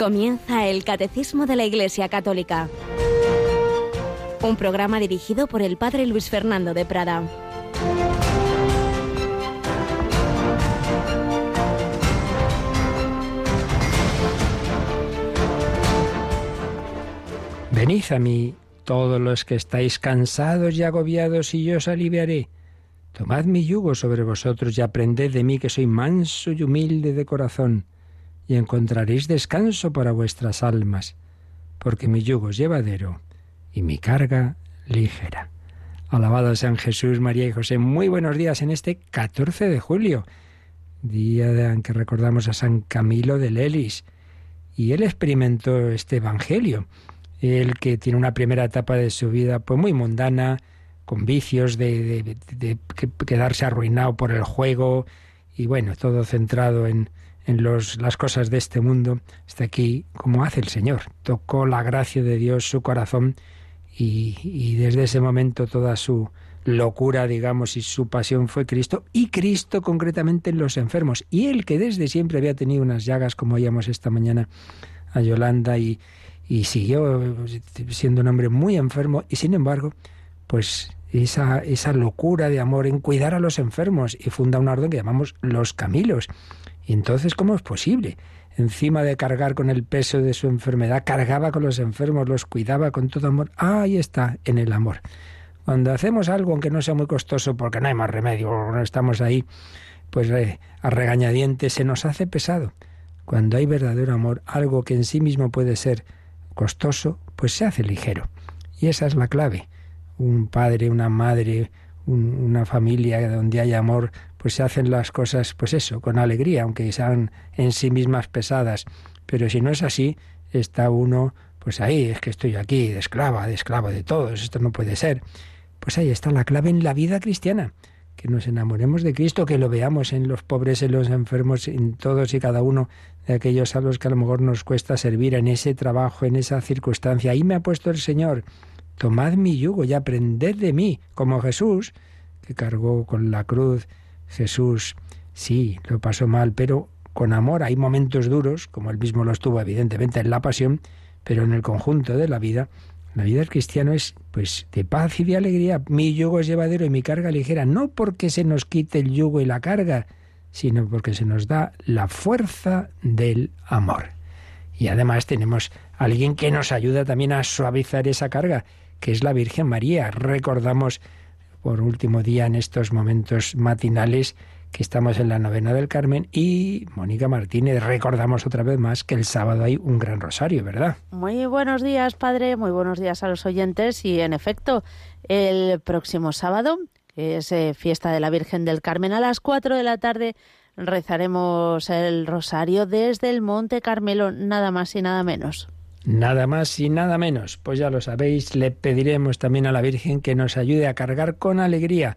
Comienza el Catecismo de la Iglesia Católica, un programa dirigido por el Padre Luis Fernando de Prada. Venid a mí, todos los que estáis cansados y agobiados, y yo os aliviaré. Tomad mi yugo sobre vosotros y aprended de mí que soy manso y humilde de corazón y encontraréis descanso para vuestras almas, porque mi yugo es llevadero y mi carga ligera. Alabado sean Jesús, María y José. Muy buenos días en este 14 de julio, día en que recordamos a San Camilo de Lelis. Y él experimentó este Evangelio. Él que tiene una primera etapa de su vida pues muy mundana, con vicios de, de quedarse arruinado por el juego y bueno, todo centrado en, en los, las cosas de este mundo, está aquí como hace el Señor. Tocó la gracia de Dios su corazón y, y desde ese momento toda su locura, digamos, y su pasión fue Cristo, y Cristo concretamente en los enfermos. Y él que desde siempre había tenido unas llagas, como oíamos esta mañana a Yolanda, y, y siguió siendo un hombre muy enfermo, y sin embargo, pues esa, esa locura de amor en cuidar a los enfermos, y funda una orden que llamamos los Camilos. Y entonces, ¿cómo es posible? Encima de cargar con el peso de su enfermedad, cargaba con los enfermos, los cuidaba con todo amor. Ah, ahí está, en el amor. Cuando hacemos algo, aunque no sea muy costoso, porque no hay más remedio, no estamos ahí, pues eh, a regañadientes, se nos hace pesado. Cuando hay verdadero amor, algo que en sí mismo puede ser costoso, pues se hace ligero. Y esa es la clave. Un padre, una madre, una familia donde hay amor, pues se hacen las cosas, pues eso, con alegría, aunque sean en sí mismas pesadas. Pero si no es así, está uno, pues ahí, es que estoy aquí, de esclava, de esclavo de todos, esto no puede ser. Pues ahí está la clave en la vida cristiana, que nos enamoremos de Cristo, que lo veamos en los pobres, en los enfermos, en todos y cada uno de aquellos a los que a lo mejor nos cuesta servir en ese trabajo, en esa circunstancia. Ahí me ha puesto el Señor. Tomad mi yugo y aprended de mí, como Jesús, que cargó con la cruz Jesús sí, lo pasó mal, pero con amor hay momentos duros, como él mismo los tuvo evidentemente en la pasión, pero en el conjunto de la vida, la vida del cristiano es pues de paz y de alegría. Mi yugo es llevadero y mi carga ligera, no porque se nos quite el yugo y la carga, sino porque se nos da la fuerza del amor. Y además tenemos a alguien que nos ayuda también a suavizar esa carga, que es la Virgen María. Recordamos por último día en estos momentos matinales que estamos en la novena del Carmen y Mónica Martínez, recordamos otra vez más que el sábado hay un gran rosario, ¿verdad? Muy buenos días, padre, muy buenos días a los oyentes y en efecto, el próximo sábado, que es eh, fiesta de la Virgen del Carmen, a las 4 de la tarde rezaremos el rosario desde el Monte Carmelo, nada más y nada menos. Nada más y nada menos. Pues ya lo sabéis, le pediremos también a la Virgen que nos ayude a cargar con alegría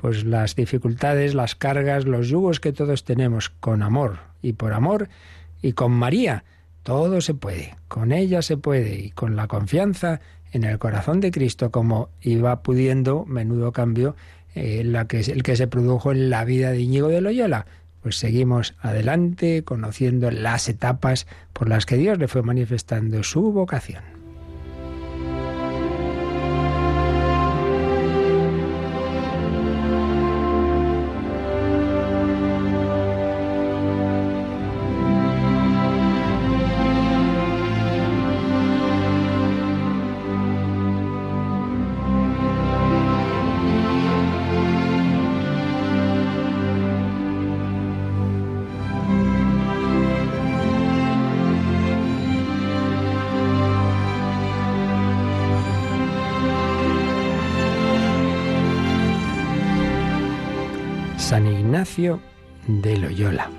pues las dificultades, las cargas, los yugos que todos tenemos con amor y por amor y con María. Todo se puede, con ella se puede y con la confianza en el corazón de Cristo como iba pudiendo, menudo cambio, eh, la que, el que se produjo en la vida de Íñigo de Loyola pues seguimos adelante conociendo las etapas por las que Dios le fue manifestando su vocación.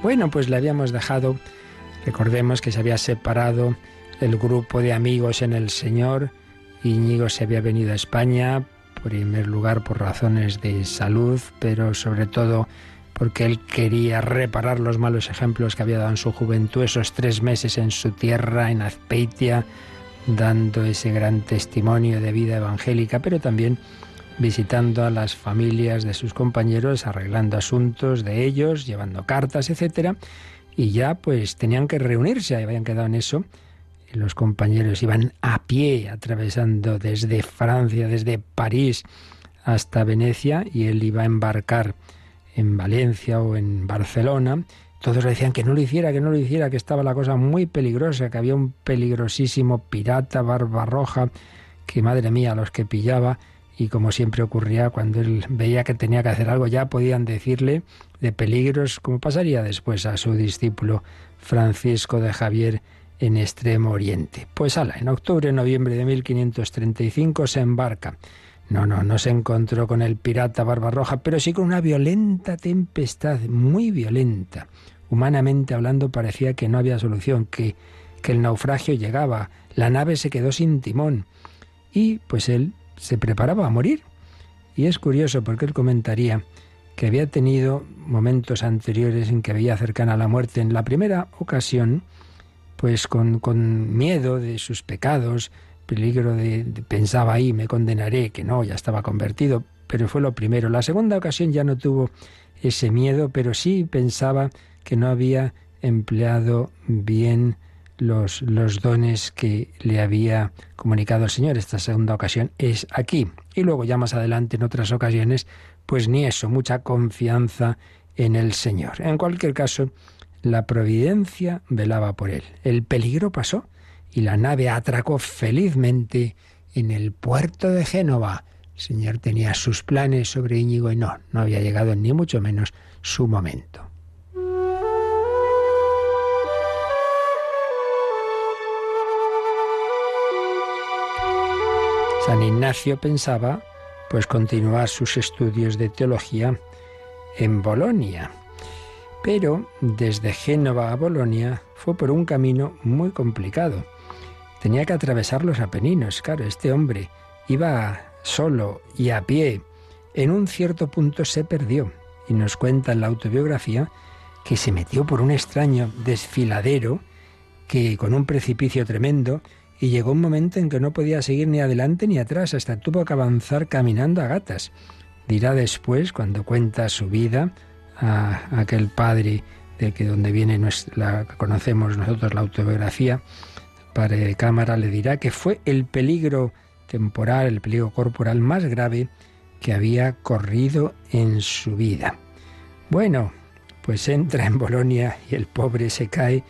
Bueno, pues le habíamos dejado, recordemos que se había separado el grupo de amigos en el Señor. Íñigo se había venido a España, por primer lugar por razones de salud, pero sobre todo porque él quería reparar los malos ejemplos que había dado en su juventud, esos tres meses en su tierra, en Azpeitia, dando ese gran testimonio de vida evangélica, pero también visitando a las familias de sus compañeros, arreglando asuntos de ellos, llevando cartas, etc. y ya pues tenían que reunirse, habían quedado en eso. Los compañeros iban a pie, atravesando desde Francia, desde París hasta Venecia, y él iba a embarcar en Valencia o en Barcelona. Todos le decían que no lo hiciera, que no lo hiciera, que estaba la cosa muy peligrosa, que había un peligrosísimo pirata, barba roja, que madre mía, los que pillaba, y como siempre ocurría cuando él veía que tenía que hacer algo, ya podían decirle de peligros, como pasaría después a su discípulo Francisco de Javier en Extremo Oriente. Pues ala, en octubre, noviembre de 1535 se embarca. No, no, no se encontró con el pirata Barbarroja, pero sí con una violenta tempestad, muy violenta. Humanamente hablando parecía que no había solución, que, que el naufragio llegaba, la nave se quedó sin timón y pues él se preparaba a morir. Y es curioso porque él comentaría que había tenido momentos anteriores en que veía cercana a la muerte. En la primera ocasión, pues con, con miedo de sus pecados, peligro de, pensaba ahí, me condenaré, que no, ya estaba convertido, pero fue lo primero. La segunda ocasión ya no tuvo ese miedo, pero sí pensaba que no había empleado bien los, los dones que le había comunicado el Señor. Esta segunda ocasión es aquí. Y luego ya más adelante en otras ocasiones, pues ni eso, mucha confianza en el Señor. En cualquier caso, la providencia velaba por él. El peligro pasó y la nave atracó felizmente en el puerto de Génova. El Señor tenía sus planes sobre Íñigo y no, no había llegado ni mucho menos su momento. San Ignacio pensaba pues continuar sus estudios de teología en Bolonia. Pero desde Génova a Bolonia fue por un camino muy complicado. Tenía que atravesar los Apeninos. Claro, este hombre iba solo y a pie. En un cierto punto se perdió y nos cuenta en la autobiografía que se metió por un extraño desfiladero que con un precipicio tremendo y llegó un momento en que no podía seguir ni adelante ni atrás, hasta tuvo que avanzar caminando a gatas. Dirá después, cuando cuenta su vida, a aquel padre de que donde viene nuestra, la conocemos nosotros la autobiografía, de cámara, le dirá que fue el peligro temporal, el peligro corporal más grave que había corrido en su vida. Bueno, pues entra en Bolonia y el pobre se cae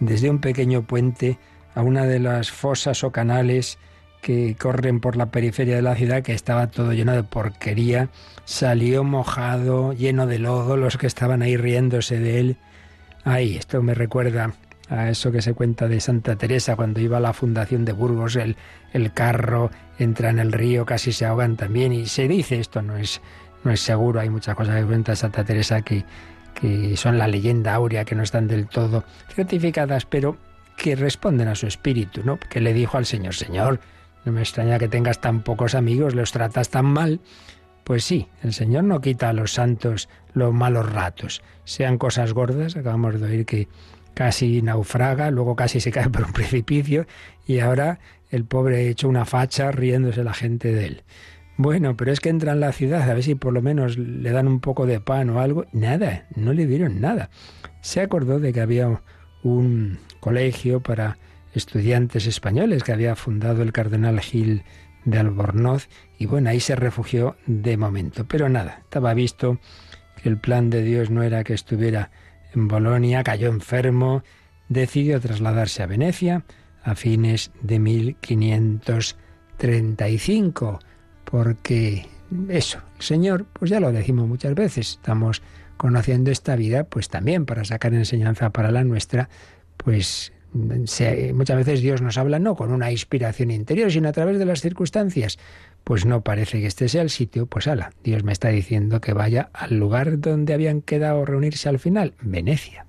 desde un pequeño puente a una de las fosas o canales que corren por la periferia de la ciudad, que estaba todo lleno de porquería, salió mojado, lleno de lodo, los que estaban ahí riéndose de él. Ay, esto me recuerda a eso que se cuenta de Santa Teresa cuando iba a la fundación de Burgos, el, el carro entra en el río, casi se ahogan también, y se dice, esto no es, no es seguro, hay muchas cosas que cuenta Santa Teresa que, que son la leyenda áurea, que no están del todo certificadas, pero que responden a su espíritu, ¿no? Que le dijo al Señor, Señor, no me extraña que tengas tan pocos amigos, los tratas tan mal. Pues sí, el Señor no quita a los santos los malos ratos, sean cosas gordas, acabamos de oír que casi naufraga, luego casi se cae por un precipicio y ahora el pobre ha hecho una facha riéndose la gente de él. Bueno, pero es que entra en la ciudad, a ver si por lo menos le dan un poco de pan o algo. Nada, no le dieron nada. Se acordó de que había un colegio para estudiantes españoles que había fundado el cardenal Gil de Albornoz y bueno, ahí se refugió de momento. Pero nada, estaba visto que el plan de Dios no era que estuviera en Bolonia, cayó enfermo, decidió trasladarse a Venecia a fines de 1535, porque eso, el Señor, pues ya lo decimos muchas veces, estamos conociendo esta vida, pues también para sacar enseñanza para la nuestra, pues muchas veces Dios nos habla no con una inspiración interior, sino a través de las circunstancias. Pues no parece que este sea el sitio, pues ala, Dios me está diciendo que vaya al lugar donde habían quedado reunirse al final, Venecia.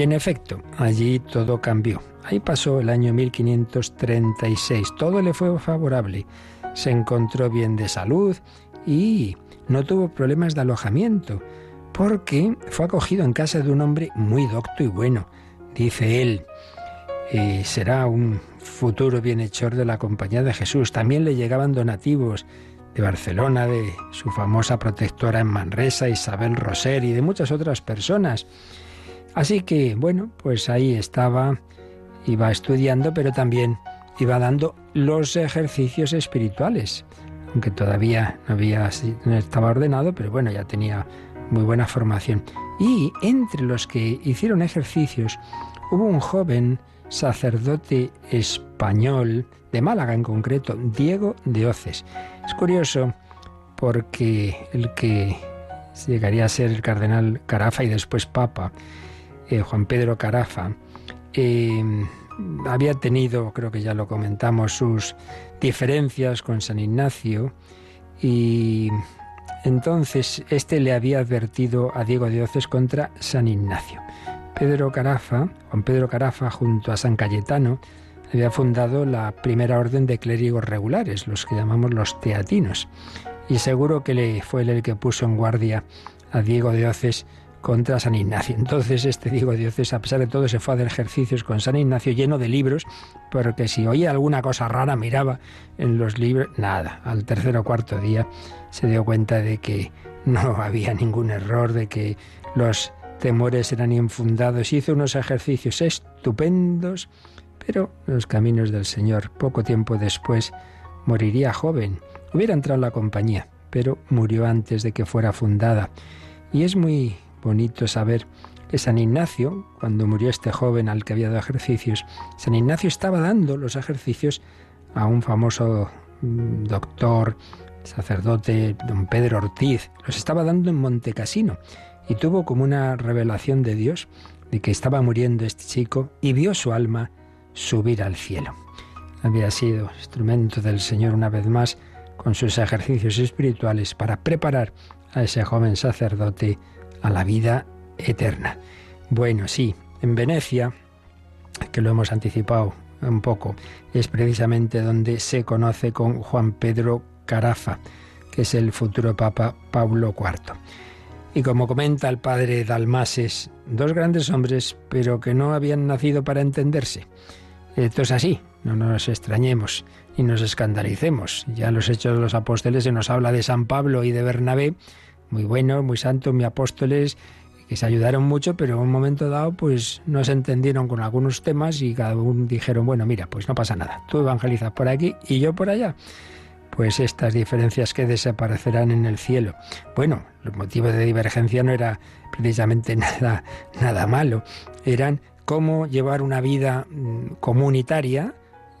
Y en efecto, allí todo cambió. Ahí pasó el año 1536. Todo le fue favorable. Se encontró bien de salud y no tuvo problemas de alojamiento, porque fue acogido en casa de un hombre muy docto y bueno. Dice él, eh, será un futuro bienhechor de la compañía de Jesús. También le llegaban donativos de Barcelona, de su famosa protectora en Manresa, Isabel Roser y de muchas otras personas. Así que, bueno, pues ahí estaba, iba estudiando, pero también iba dando los ejercicios espirituales, aunque todavía no, había, estaba ordenado, pero bueno, ya tenía muy buena formación. Y entre los que hicieron ejercicios hubo un joven sacerdote español, de Málaga en concreto, Diego de Oces. Es curioso porque el que llegaría a ser el cardenal Carafa y después papa, eh, Juan Pedro Carafa, eh, había tenido, creo que ya lo comentamos, sus diferencias con San Ignacio y entonces este le había advertido a Diego de Oces contra San Ignacio. Pedro Carafa, Juan Pedro Carafa, junto a San Cayetano, había fundado la primera orden de clérigos regulares, los que llamamos los teatinos. Y seguro que le fue él el que puso en guardia a Diego de Oces contra San Ignacio. Entonces este Diego de Oces, a pesar de todo, se fue a hacer ejercicios con San Ignacio lleno de libros, porque si oía alguna cosa rara miraba en los libros, nada. Al tercer o cuarto día se dio cuenta de que no había ningún error, de que los temores eran infundados. Hizo unos ejercicios estupendos, pero los caminos del Señor. Poco tiempo después moriría joven. Hubiera entrado en la compañía, pero murió antes de que fuera fundada. Y es muy bonito saber que San Ignacio, cuando murió este joven al que había dado ejercicios, San Ignacio estaba dando los ejercicios a un famoso mm, doctor, sacerdote, don Pedro Ortiz. Los estaba dando en Montecasino y tuvo como una revelación de Dios de que estaba muriendo este chico y vio su alma subir al cielo. Había sido instrumento del Señor una vez más con sus ejercicios espirituales para preparar a ese joven sacerdote a la vida eterna. Bueno, sí, en Venecia, que lo hemos anticipado un poco, es precisamente donde se conoce con Juan Pedro Carafa, que es el futuro Papa Pablo IV. Y como comenta el padre Dalmases, dos grandes hombres, pero que no habían nacido para entenderse. Esto es así, no nos extrañemos ni nos escandalicemos. Ya en los Hechos de los Apóstoles se nos habla de San Pablo y de Bernabé, muy buenos, muy santos, muy apóstoles, que se ayudaron mucho, pero en un momento dado pues no se entendieron con algunos temas y cada uno dijeron, bueno, mira, pues no pasa nada, tú evangelizas por aquí y yo por allá pues estas diferencias que desaparecerán en el cielo. Bueno, los motivos de divergencia no era precisamente nada, nada malo, eran cómo llevar una vida mm, comunitaria.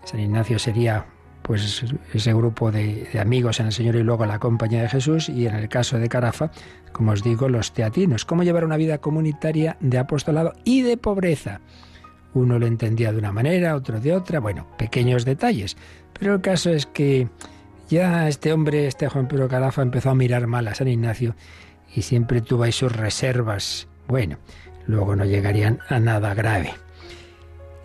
San Ignacio sería pues ese grupo de, amigos en el Señor y luego la compañía de Jesús y en el caso de Carafa, como os digo, los teatinos. Cómo llevar una vida comunitaria de apostolado y de pobreza. Uno lo entendía de una manera, otro de otra, bueno, pequeños detalles. Pero el caso es que ya este hombre, este Juan Pedro Carafa, empezó a mirar mal a San Ignacio y siempre tuvo ahí sus reservas. Bueno, luego no llegarían a nada grave.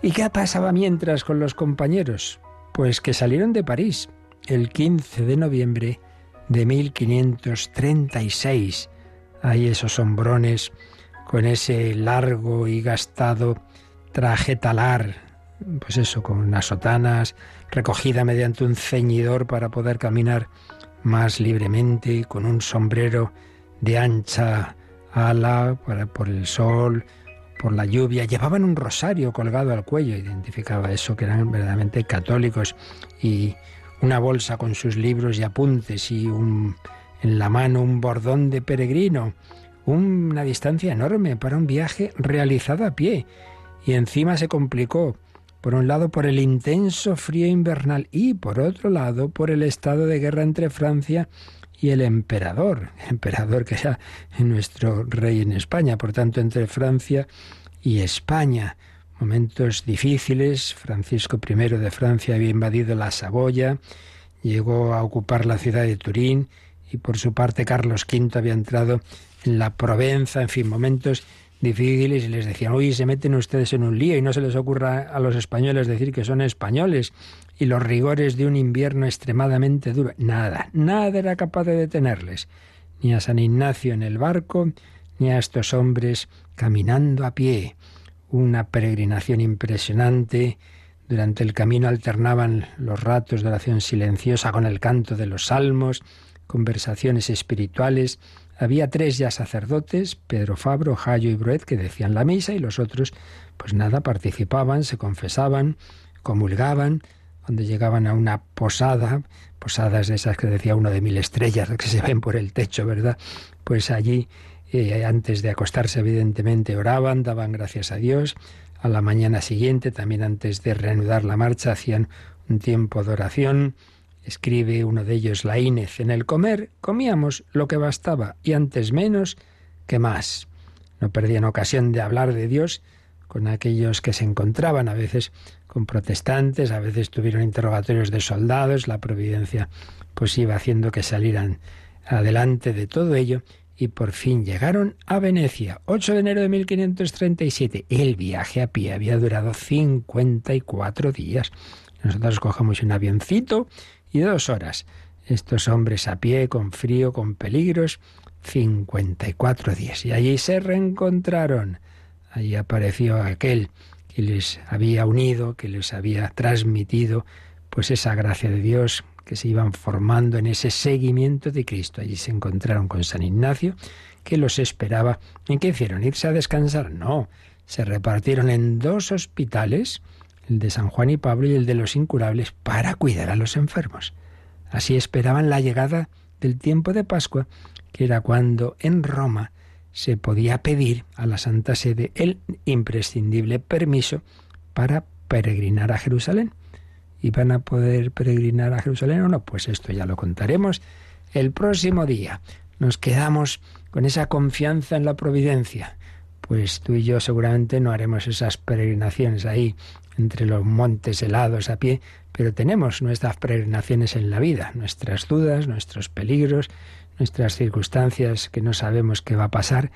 ¿Y qué pasaba mientras con los compañeros? Pues que salieron de París el 15 de noviembre de 1536. Hay esos hombrones con ese largo y gastado traje talar, pues eso, con unas sotanas, recogida mediante un ceñidor para poder caminar más libremente, con un sombrero de ancha ala para, por el sol, por la lluvia. Llevaban un rosario colgado al cuello, identificaba eso, que eran verdaderamente católicos, y una bolsa con sus libros y apuntes, y un, en la mano un bordón de peregrino, una distancia enorme para un viaje realizado a pie. Y encima se complicó por un lado por el intenso frío invernal y por otro lado por el estado de guerra entre Francia y el emperador, emperador que era nuestro rey en España, por tanto entre Francia y España. Momentos difíciles, Francisco I de Francia había invadido la Saboya, llegó a ocupar la ciudad de Turín y por su parte Carlos V había entrado en la Provenza, en fin, momentos difíciles. Y les decían, oye, se meten ustedes en un lío y no se les ocurra a los españoles decir que son españoles y los rigores de un invierno extremadamente duro. Nada, nada era capaz de detenerles, ni a San Ignacio en el barco, ni a estos hombres caminando a pie. Una peregrinación impresionante Durante el camino alternaban los ratos de oración silenciosa con el canto de los salmos, conversaciones espirituales. Había tres ya sacerdotes, Pedro Fabro, Jayo y Bruet, que decían la misa y los otros, pues nada, participaban, se confesaban, comulgaban. Cuando llegaban a una posada, posadas de esas que decía uno de mil estrellas, que se ven por el techo, ¿verdad? Pues allí, eh, antes de acostarse, evidentemente, oraban, daban gracias a Dios. A la mañana siguiente, también antes de reanudar la marcha, hacían un tiempo de oración Escribe uno de ellos, la Inez, en el comer comíamos lo que bastaba y antes menos que más. No perdían ocasión de hablar de Dios con aquellos que se encontraban, a veces con protestantes, a veces tuvieron interrogatorios de soldados, la providencia pues iba haciendo que salieran adelante de todo ello y por fin llegaron a Venecia, 8 de enero de 1537. El viaje a pie había durado 54 días. Nosotros cogemos un avioncito y dos horas. Estos hombres a pie, con frío, con peligros, 54 días. Y allí se reencontraron. Allí apareció aquel que les había unido, que les había transmitido, pues esa gracia de Dios que se iban formando en ese seguimiento de Cristo. Allí se encontraron con San Ignacio, que los esperaba. ¿En qué hicieron? ¿Irse a descansar? No. Se repartieron en dos hospitales el de San Juan y Pablo y el de los incurables, para cuidar a los enfermos. Así esperaban la llegada del tiempo de Pascua, que era cuando en Roma se podía pedir a la Santa Sede el imprescindible permiso para peregrinar a Jerusalén. ¿Iban a poder peregrinar a Jerusalén o no? Pues esto ya lo contaremos el próximo día. Nos quedamos con esa confianza en la providencia. Pues tú y yo seguramente no haremos esas peregrinaciones ahí entre los montes helados a pie, pero tenemos nuestras peregrinaciones en la vida, nuestras dudas, nuestros peligros, nuestras circunstancias que no sabemos qué va a pasar,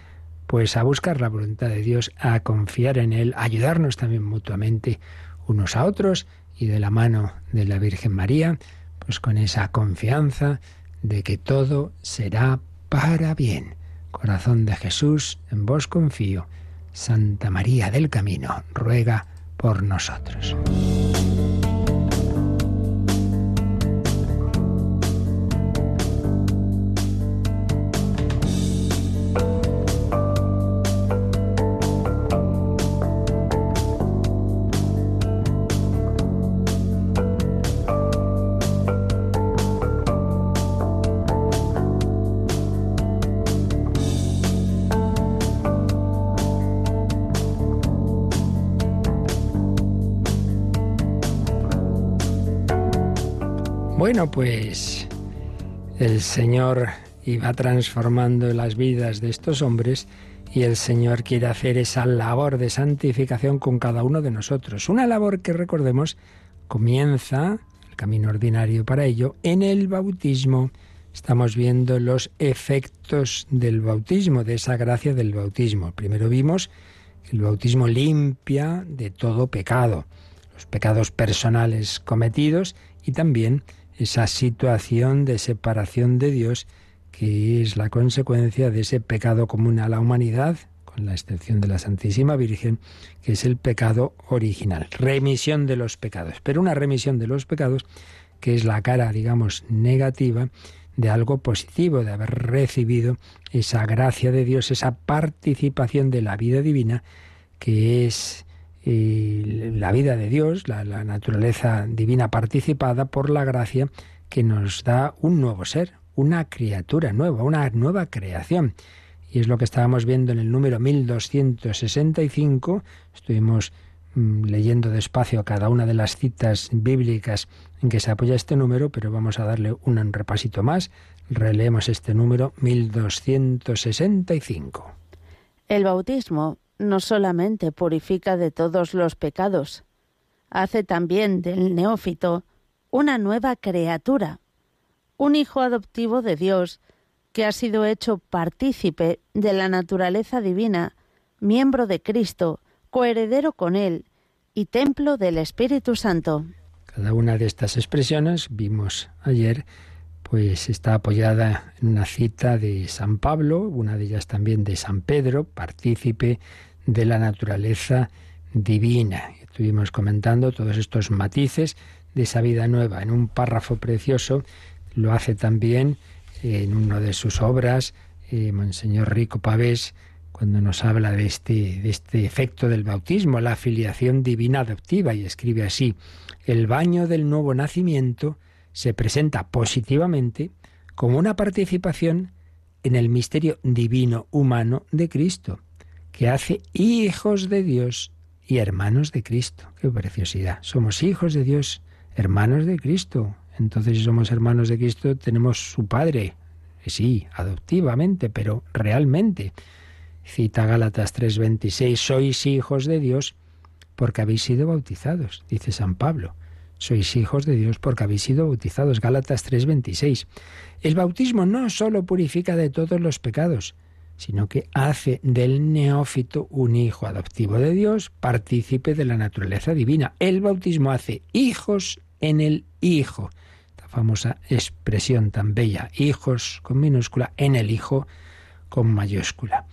pues a buscar la voluntad de Dios, a confiar en Él, a ayudarnos también mutuamente unos a otros y de la mano de la Virgen María, pues con esa confianza de que todo será para bien. Corazón de Jesús, en vos confío. Santa María del Camino, ruega por nosotros. Bueno, pues el Señor iba transformando las vidas de estos hombres y el Señor quiere hacer esa labor de santificación con cada uno de nosotros. Una labor que recordemos comienza, el camino ordinario para ello, en el bautismo. Estamos viendo los efectos del bautismo, de esa gracia del bautismo. Primero vimos que el bautismo limpia de todo pecado, los pecados personales cometidos y también esa situación de separación de Dios que es la consecuencia de ese pecado común a la humanidad, con la excepción de la Santísima Virgen, que es el pecado original, remisión de los pecados. Pero una remisión de los pecados que es la cara, digamos, negativa de algo positivo, de haber recibido esa gracia de Dios, esa participación de la vida divina, que es la vida de Dios, la, la naturaleza divina participada por la gracia que nos da un nuevo ser, una criatura nueva, una nueva creación. Y es lo que estábamos viendo en el número 1265. Estuvimos mm, leyendo despacio cada una de las citas bíblicas en que se apoya este número, pero vamos a darle un repasito más. Releemos este número 1265. El bautismo no solamente purifica de todos los pecados, hace también del neófito una nueva criatura, un hijo adoptivo de Dios que ha sido hecho partícipe de la naturaleza divina, miembro de Cristo, coheredero con Él y templo del Espíritu Santo. Cada una de estas expresiones, vimos ayer, pues está apoyada en una cita de San Pablo, una de ellas también de San Pedro, partícipe de la naturaleza divina. estuvimos comentando todos estos matices de esa vida nueva. En un párrafo precioso lo hace también en una de sus obras, eh, Monseñor Rico Pavés, cuando nos habla de este, de este efecto del bautismo, la afiliación divina adoptiva, y escribe así, el baño del nuevo nacimiento se presenta positivamente como una participación en el misterio divino humano de Cristo, que hace hijos de Dios y hermanos de Cristo. Qué preciosidad. Somos hijos de Dios, hermanos de Cristo. Entonces, si somos hermanos de Cristo, tenemos su Padre. Sí, adoptivamente, pero realmente. Cita Gálatas 3:26, sois hijos de Dios porque habéis sido bautizados, dice San Pablo. Sois hijos de Dios porque habéis sido bautizados. Gálatas 3:26. El bautismo no solo purifica de todos los pecados, sino que hace del neófito un hijo adoptivo de Dios, partícipe de la naturaleza divina. El bautismo hace hijos en el Hijo. Esta famosa expresión tan bella, hijos con minúscula en el Hijo con mayúscula.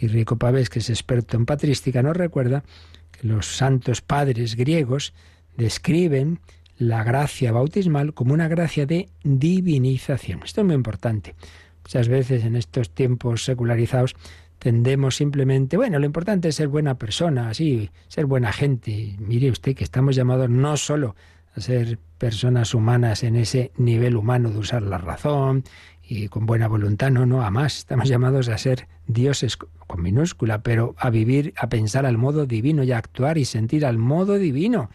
Y Rico Pavés, que es experto en patrística, nos recuerda que los santos padres griegos describen la gracia bautismal como una gracia de divinización. Esto es muy importante. Muchas veces en estos tiempos secularizados tendemos simplemente, bueno, lo importante es ser buena persona, así, ser buena gente. Mire usted que estamos llamados no solo a ser personas humanas en ese nivel humano de usar la razón y con buena voluntad, no, no, a más. Estamos llamados a ser dioses con minúscula, pero a vivir, a pensar al modo divino y a actuar y sentir al modo divino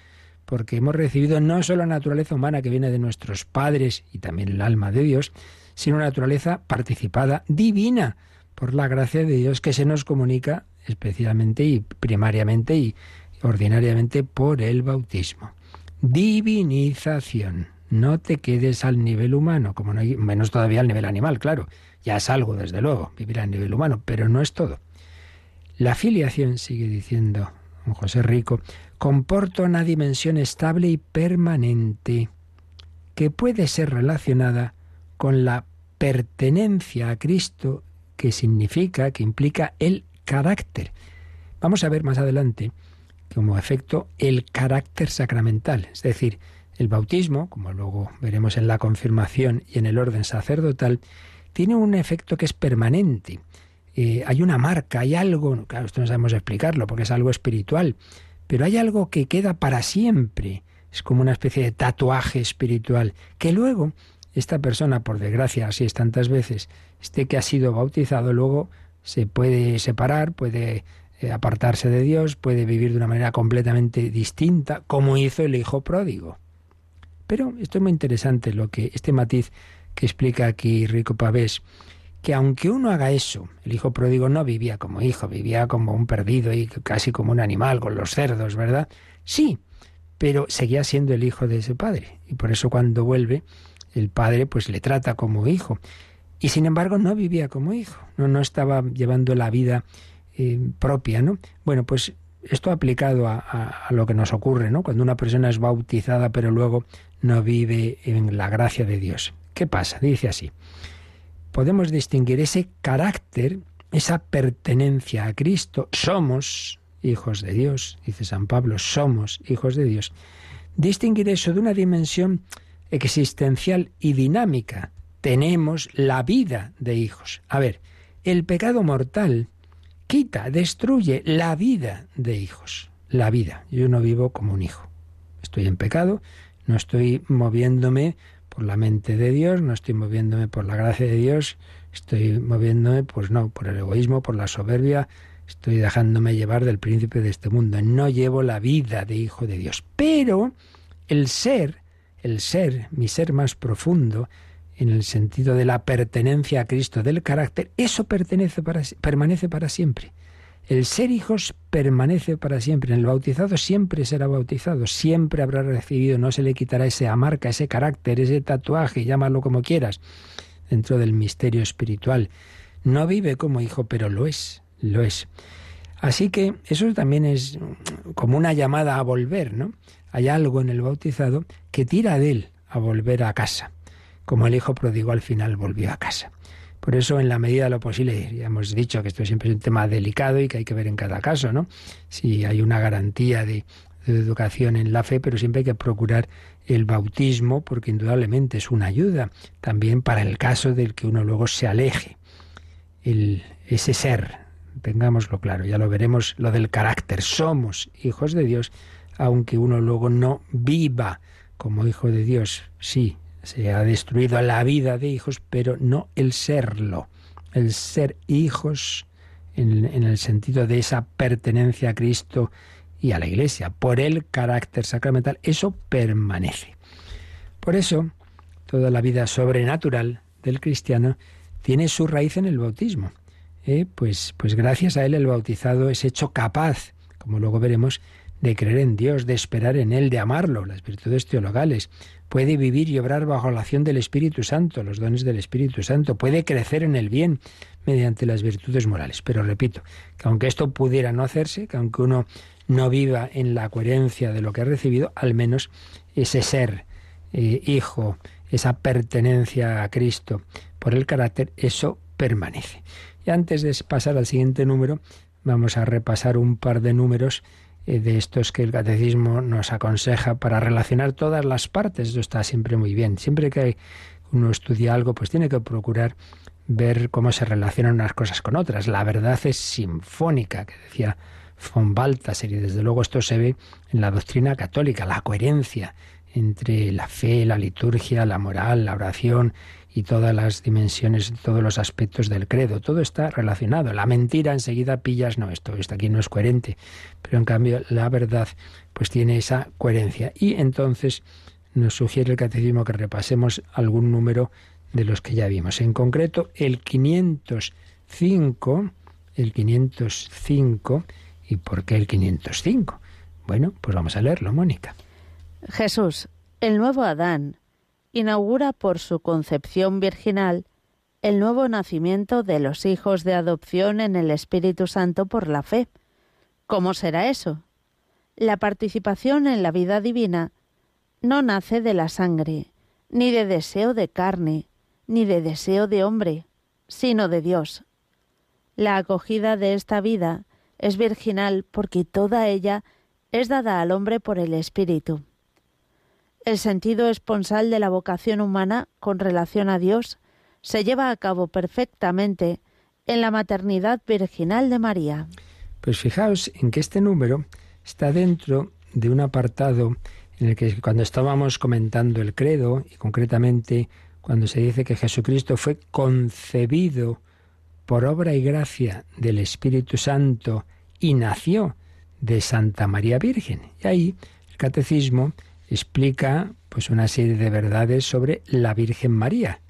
porque hemos recibido no solo la naturaleza humana que viene de nuestros padres y también el alma de Dios, sino una naturaleza participada divina por la gracia de Dios que se nos comunica especialmente y primariamente y ordinariamente por el bautismo. Divinización. No te quedes al nivel humano, como no hay, menos todavía al nivel animal, claro. Ya es algo, desde luego, vivir al nivel humano, pero no es todo. La filiación, sigue diciendo José Rico, comporta una dimensión estable y permanente que puede ser relacionada con la pertenencia a Cristo, que significa, que implica el carácter. Vamos a ver más adelante, como efecto, el carácter sacramental, es decir, el bautismo, como luego veremos en la confirmación y en el orden sacerdotal, tiene un efecto que es permanente. Eh, hay una marca, hay algo, claro, esto no sabemos explicarlo porque es algo espiritual, pero hay algo que queda para siempre. Es como una especie de tatuaje espiritual, que luego esta persona, por desgracia, así es tantas veces, este que ha sido bautizado, luego se puede separar, puede eh, apartarse de Dios, puede vivir de una manera completamente distinta, como hizo el hijo pródigo. Pero esto es muy interesante, lo que este matiz que explica aquí Rico Pavés, que aunque uno haga eso, el hijo pródigo no vivía como hijo, vivía como un perdido y casi como un animal con los cerdos, ¿verdad? Sí, pero seguía siendo el hijo de ese padre y por eso cuando vuelve el padre pues le trata como hijo y sin embargo no vivía como hijo, no, no estaba llevando la vida eh, propia, ¿no? Bueno, pues esto aplicado a, a, lo que nos ocurre, ¿no? Cuando una persona es bautizada pero luego no vive en la gracia de Dios. ¿Qué pasa? Dice así podemos distinguir ese carácter, esa pertenencia a Cristo. Somos hijos de Dios, dice San Pablo, somos hijos de Dios. Distinguir eso de una dimensión existencial y dinámica. Tenemos la vida de hijos. A ver, el pecado mortal quita, destruye la vida de hijos. La vida. Yo no vivo como un hijo. Estoy en pecado, no estoy moviéndome por la mente de Dios, no estoy moviéndome por la gracia de Dios, estoy moviéndome, pues no, por el egoísmo, por la soberbia, estoy dejándome llevar del príncipe de este mundo. No llevo la vida de hijo de Dios. Pero el ser, el ser, mi ser más profundo, en el sentido de la pertenencia a Cristo, del carácter, eso pertenece para, permanece para siempre. El ser hijos permanece para siempre. En el bautizado siempre será bautizado, siempre habrá recibido, no se le quitará esa marca, ese carácter, ese tatuaje, llámalo como quieras, dentro del misterio espiritual. No vive como hijo, pero lo es, lo es. Así que eso también es como una llamada a volver, ¿no? Hay algo en el bautizado que tira de él a volver a casa, como el hijo pródigo al final volvió a casa. Por eso, en la medida de lo posible, ya hemos dicho que esto siempre es un tema delicado y que hay que ver en cada caso, ¿no? Si hay una garantía de, de educación en la fe, pero siempre hay que procurar el bautismo porque indudablemente es una ayuda también para el caso del que uno luego se aleje. El, ese ser, tengámoslo claro, ya lo veremos, lo del carácter, somos hijos de Dios, aunque uno luego no viva como hijo de Dios, sí, se ha destruido la vida de hijos, pero no el serlo, el ser hijos en, el sentido de esa pertenencia a Cristo y a la Iglesia, por el carácter sacramental, eso permanece. Por eso, toda la vida sobrenatural del cristiano tiene su raíz en el bautismo. ¿Eh? Pues, pues gracias a él el bautizado es hecho capaz, como luego veremos, de creer en Dios, de esperar en Él, de amarlo, las virtudes teologales. Puede vivir y obrar bajo la acción del Espíritu Santo, los dones del Espíritu Santo. Puede crecer en el bien mediante las virtudes morales. Pero repito, que aunque esto pudiera no hacerse, que aunque uno no viva en la coherencia de lo que ha recibido, al menos ese ser eh, hijo, esa pertenencia a Cristo por el carácter, eso permanece. Y antes de pasar al siguiente número, vamos a repasar un par de números eh, de estos que el catecismo nos aconseja para relacionar todas las partes. Esto está siempre muy bien. Siempre que uno estudia algo, pues tiene que procurar ver cómo se relacionan unas cosas con otras. La verdad es sinfónica, que decía von Balthasar, y desde luego esto se ve en la doctrina católica, la coherencia entre la fe, la liturgia, la moral, la oración y todas las dimensiones, todos los aspectos del credo. Todo está relacionado. La mentira enseguida pillas, no, esto, esto aquí no es coherente, pero en cambio la verdad pues tiene esa coherencia. Y entonces nos sugiere el catecismo que repasemos algún número de los que ya vimos. En concreto, el 505, el 505 ¿Y por qué el 505? Bueno, pues vamos a leerlo, Mónica. Jesús, el nuevo Adán, inaugura por su concepción virginal el nuevo nacimiento de los hijos de adopción en el Espíritu Santo por la fe. ¿Cómo será eso? La participación en la vida divina no nace de la sangre, ni de deseo de carne, ni de deseo de hombre, sino de Dios. La acogida de esta vida es virginal porque toda ella es dada al hombre por el Espíritu. El sentido esponsal de la vocación humana con relación a Dios se lleva a cabo perfectamente en la maternidad virginal de María. Pues fijaos en que este número está dentro de un apartado en el que cuando estábamos comentando el credo, y concretamente cuando se dice que Jesucristo fue concebido por obra y gracia del Espíritu Santo y nació de Santa María Virgen. Y ahí el catecismo explica pues una serie de verdades sobre la Virgen María.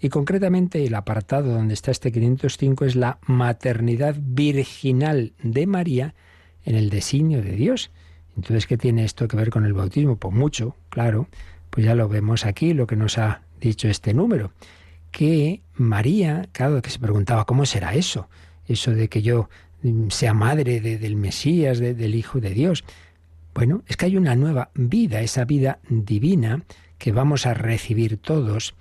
Y concretamente el apartado donde está este 505 es la maternidad virginal de María en el designio de Dios. Entonces, ¿qué tiene esto que ver con el bautismo? Pues mucho, claro. Pues ya lo vemos aquí, lo que nos ha dicho este número que María, claro, que se preguntaba, ¿cómo será eso? Eso de que yo sea madre del Mesías, del Hijo de Dios. Bueno, es que hay una nueva vida, esa vida divina que vamos a recibir todos.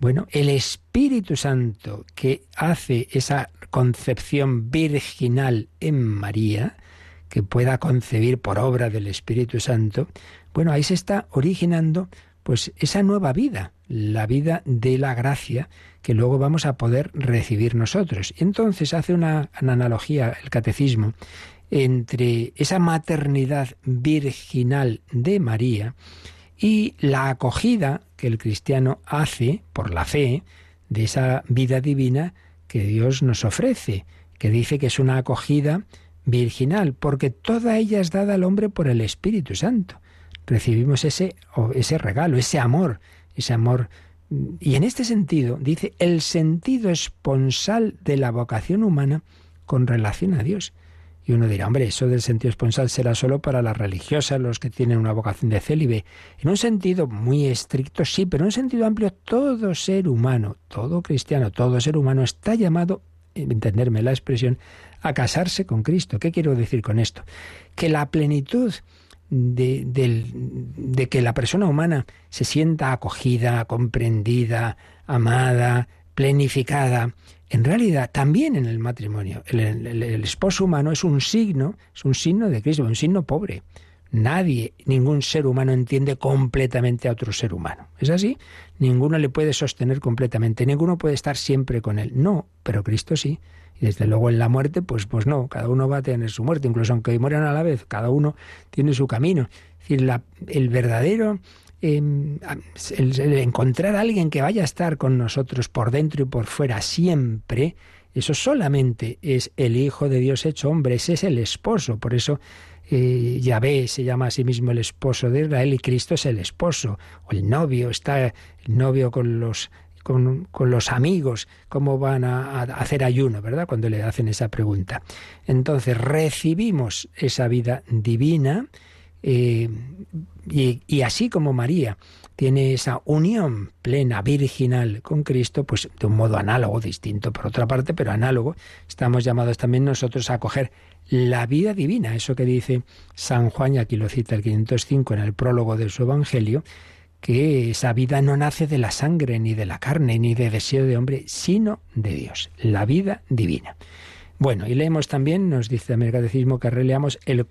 Bueno, el Espíritu Santo que hace esa concepción virginal en María, que pueda concebir por obra del Espíritu Santo, bueno, ahí se está originando pues esa nueva vida, la vida de la gracia que luego vamos a poder recibir nosotros. Y entonces hace una, analogía el catecismo entre esa maternidad virginal de María y la acogida que el cristiano hace por la fe de esa vida divina que Dios nos ofrece, que dice que es una acogida virginal, porque toda ella es dada al hombre por el Espíritu Santo. Recibimos ese, ese regalo, ese amor ese amor. Y en este sentido, dice, el sentido esponsal de la vocación humana con relación a Dios. Y uno dirá, hombre, eso del sentido esponsal será solo para las religiosas, los que tienen una vocación de célibe. En un sentido muy estricto, sí, pero en un sentido amplio, todo ser humano, todo cristiano, todo ser humano está llamado, entenderme la expresión, a casarse con Cristo. ¿Qué quiero decir con esto? Que la plenitud de, que la persona humana se sienta acogida, comprendida, amada, plenificada. En realidad, también en el matrimonio, el, esposo humano es un signo, es un signo de Cristo, un signo pobre, Nadie, ningún ser humano entiende completamente a otro ser humano. ¿Es así? Ninguno le puede sostener completamente, ninguno puede estar siempre con él. No, pero Cristo sí. Y desde luego en la muerte, pues, pues no, cada uno va a tener su muerte, incluso aunque mueran a la vez, cada uno tiene su camino. Es decir, la, el verdadero em, el, encontrar a alguien que vaya a estar con nosotros por dentro y por fuera siempre, eso solamente es el Hijo de Dios hecho hombre, ese es el esposo. Por eso eh, Yahvé se llama a sí mismo el esposo de Israel y Cristo es el esposo, o el novio, está el novio con los con, los amigos, cómo van a, hacer ayuno, ¿verdad? Cuando le hacen esa pregunta. Entonces, recibimos esa vida divina eh, y, así como María tiene esa unión plena, virginal con Cristo, pues de un modo análogo, distinto por otra parte, pero análogo, estamos llamados también nosotros a coger la vida divina, eso que dice San Juan, y aquí lo cita el 505 en el prólogo de su Evangelio, que esa vida no nace de la sangre, ni de la carne, ni de deseo de hombre, sino de Dios, la vida divina. Bueno, y leemos también, nos dice el Catecismo que releamos el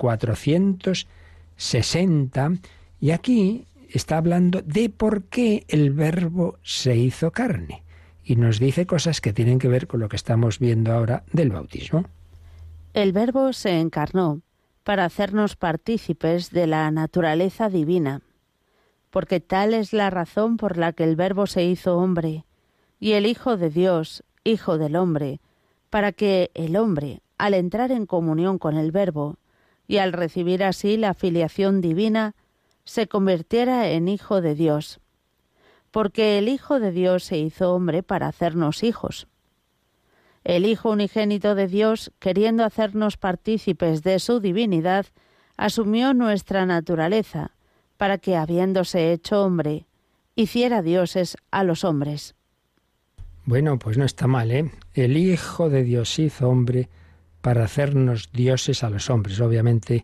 460, y aquí está hablando de por qué el verbo se hizo carne. Y nos dice cosas que tienen que ver con lo que estamos viendo ahora del bautismo. El verbo se encarnó para hacernos partícipes de la naturaleza divina, porque tal es la razón por la que el verbo se hizo hombre, y el Hijo de Dios, Hijo del hombre, para que el hombre, al entrar en comunión con el verbo, y al recibir así la filiación divina, se convirtiera en Hijo de Dios, porque el Hijo de Dios se hizo hombre para hacernos hijos. El Hijo unigénito de Dios, queriendo hacernos partícipes de su divinidad, asumió nuestra naturaleza, para que, habiéndose hecho hombre, hiciera dioses a los hombres. Bueno, pues no está mal, ¿eh? El Hijo de Dios hizo hombre para hacernos dioses a los hombres. Obviamente,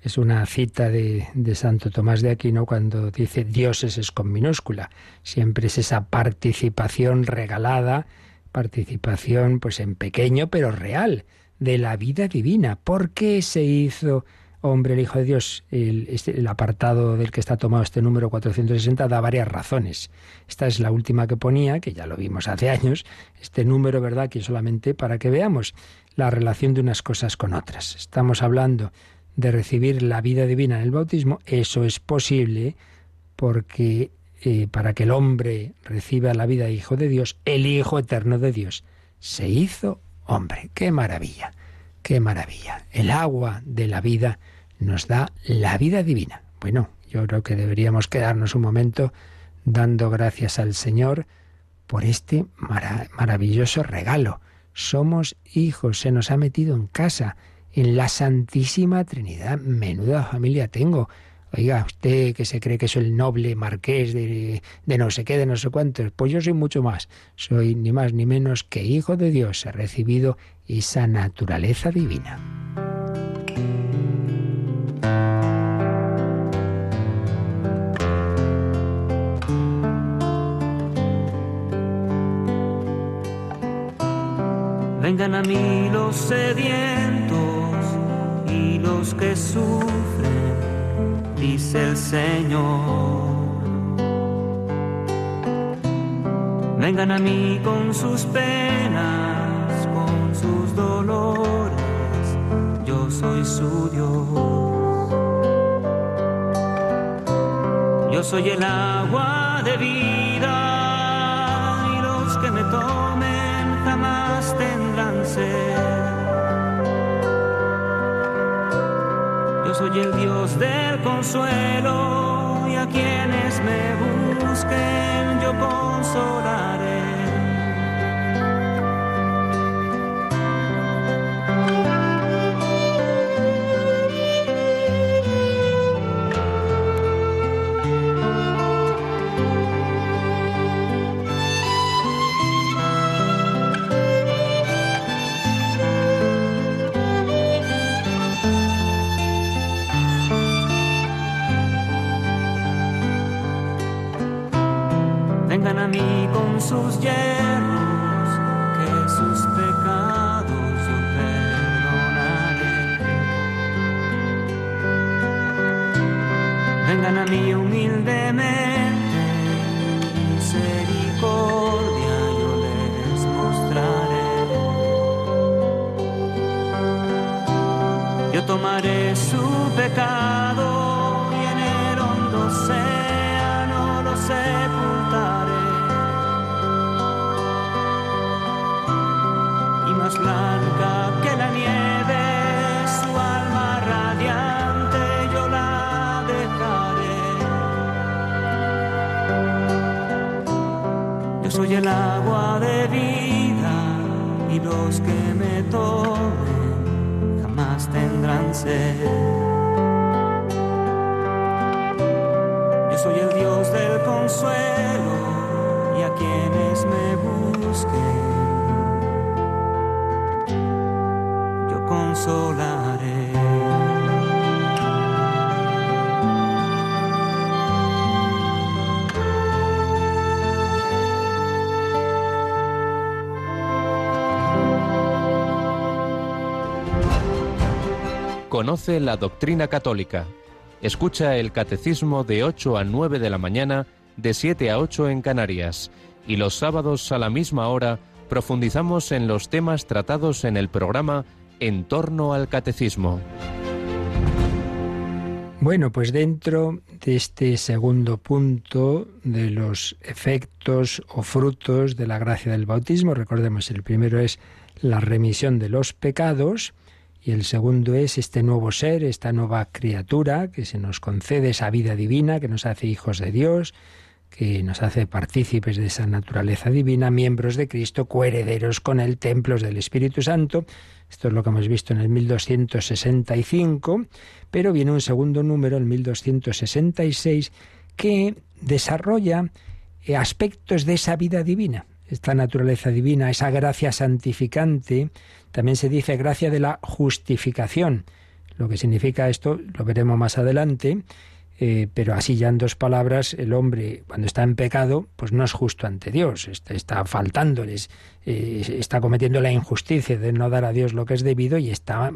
es una cita de, Santo Tomás de Aquino cuando dice dioses es con minúscula. Siempre es esa participación regalada, participación pues en pequeño pero real de la vida divina. ¿Por qué se hizo hombre el Hijo de Dios? El, este, el apartado del que está tomado este número 460 da varias razones. Esta es la última que ponía, que ya lo vimos hace años, este número, ¿verdad? Que solamente para que veamos la relación de unas cosas con otras. Estamos hablando de recibir la vida divina en el bautismo, eso es posible porque eh, para que el hombre reciba la vida de Hijo de Dios, el Hijo eterno de Dios se hizo hombre. ¡Qué maravilla! ¡Qué maravilla! El agua de la vida nos da la vida divina. Bueno, yo creo que deberíamos quedarnos un momento dando gracias al Señor por este maravilloso regalo. Somos hijos, se nos ha metido en casa en la Santísima Trinidad. Menuda familia tengo. Oiga, usted que se cree que soy el noble marqués de, de no sé qué, de no sé cuántos, pues yo soy mucho más. Soy ni más ni menos que hijo de Dios. He recibido esa naturaleza divina. Vengan a mí los sedientos los que sufren, dice el Señor. Vengan a mí con sus penas, con sus dolores, yo soy su Dios. Yo soy el agua de vida soy el Dios del consuelo y a quienes me busquen yo consolaré. Soy el agua de vida y los que me tomen jamás tendrán sed. Yo soy el Dios del consuelo y a quienes Conoce la doctrina católica. Escucha el catecismo de 8 a 9 de la mañana, de 7 a 8 en Canarias. Y los sábados a la misma hora profundizamos en los temas tratados en el programa En torno al catecismo. Bueno, pues dentro de este segundo punto de los efectos o frutos de la gracia del bautismo, recordemos, el primero es la remisión de los pecados y el segundo es este nuevo ser, esta nueva criatura que se nos concede esa vida divina, que nos hace hijos de Dios, que nos hace partícipes de esa naturaleza divina, miembros de Cristo, coherederos con el, templos del Espíritu Santo. Esto es lo que hemos visto en el 1265, pero viene un segundo número, el 1266, que desarrolla eh, aspectos de esa vida divina, esta naturaleza divina, esa gracia santificante. También se dice gracia de la justificación. Lo que significa esto lo veremos más adelante. Eh, pero así ya en dos palabras, el hombre cuando está en pecado, pues no es justo ante Dios, está, faltándoles, eh, está cometiendo la injusticia de no dar a Dios lo que es debido y está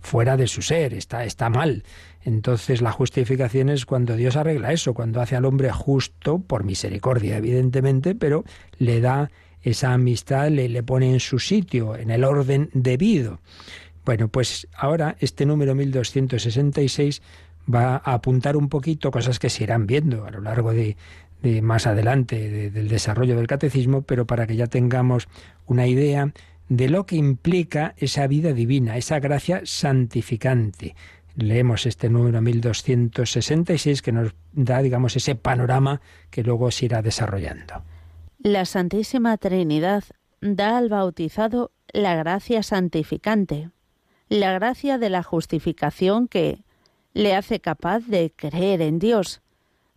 fuera de su ser, está, está mal. Entonces la justificación es cuando Dios arregla eso, cuando hace al hombre justo, por misericordia evidentemente, pero le da esa amistad, le, le pone en su sitio, en el orden debido. Bueno, pues ahora este número 1266 va a apuntar un poquito cosas que se irán viendo a lo largo de, de más adelante de, del desarrollo del catecismo, pero para que ya tengamos una idea de lo que implica esa vida divina, esa gracia santificante. Leemos este número 1266 que nos da, digamos, ese panorama que luego se irá desarrollando. La Santísima Trinidad da al bautizado la gracia santificante, la gracia de la justificación que, le hace capaz de creer en Dios,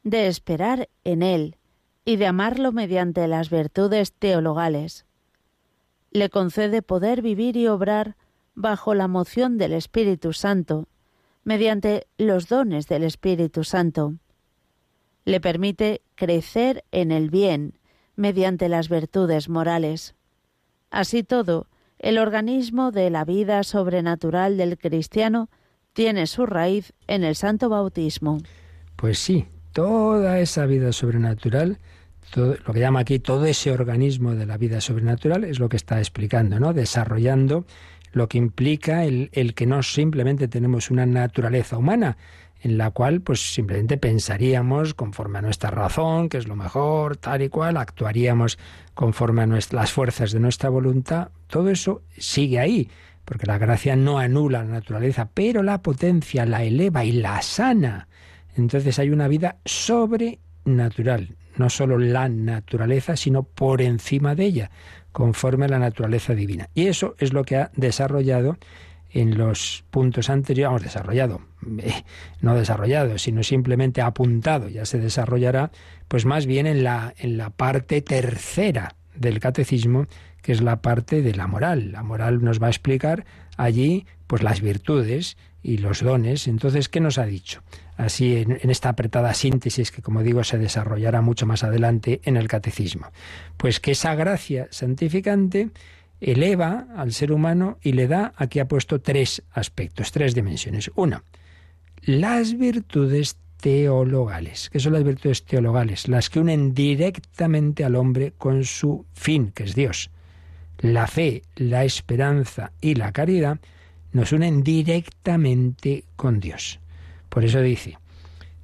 de esperar en Él y de amarlo mediante las virtudes teologales. Le concede poder vivir y obrar bajo la moción del Espíritu Santo, mediante los dones del Espíritu Santo. Le permite crecer en el bien mediante las virtudes morales. Así todo, el organismo de la vida sobrenatural del cristiano tiene su raíz en el santo bautismo. Pues sí, toda esa vida sobrenatural, todo, lo que llama aquí todo ese organismo de la vida sobrenatural es lo que está explicando, ¿no? Desarrollando lo que implica el, el que no simplemente tenemos una naturaleza humana, en la cual pues simplemente pensaríamos conforme a nuestra razón, que es lo mejor, tal y cual, actuaríamos conforme a nuestra, las fuerzas de nuestra voluntad, todo eso sigue ahí, porque la gracia no anula la naturaleza, pero la potencia la eleva y la sana. Entonces hay una vida sobrenatural, no solo la naturaleza, sino por encima de ella, conforme a la naturaleza divina. Y eso es lo que ha desarrollado en los puntos anteriores, hemos desarrollado, eh, no desarrollado, sino simplemente apuntado, ya se desarrollará, pues más bien en la, en la parte tercera del catecismo, que es la parte de la moral. La moral nos va a explicar allí pues las virtudes y los dones. Entonces, ¿qué nos ha dicho? Así en, en, esta apretada síntesis que, como digo, se desarrollará mucho más adelante en el catecismo. Pues que esa gracia santificante eleva al ser humano y le da, aquí ha puesto tres aspectos, tres dimensiones. Una, las virtudes teologales. ¿Qué son las virtudes teologales? Las que unen directamente al hombre con su fin, que es Dios. La fe, la esperanza y la caridad nos unen directamente con Dios. Por eso dice,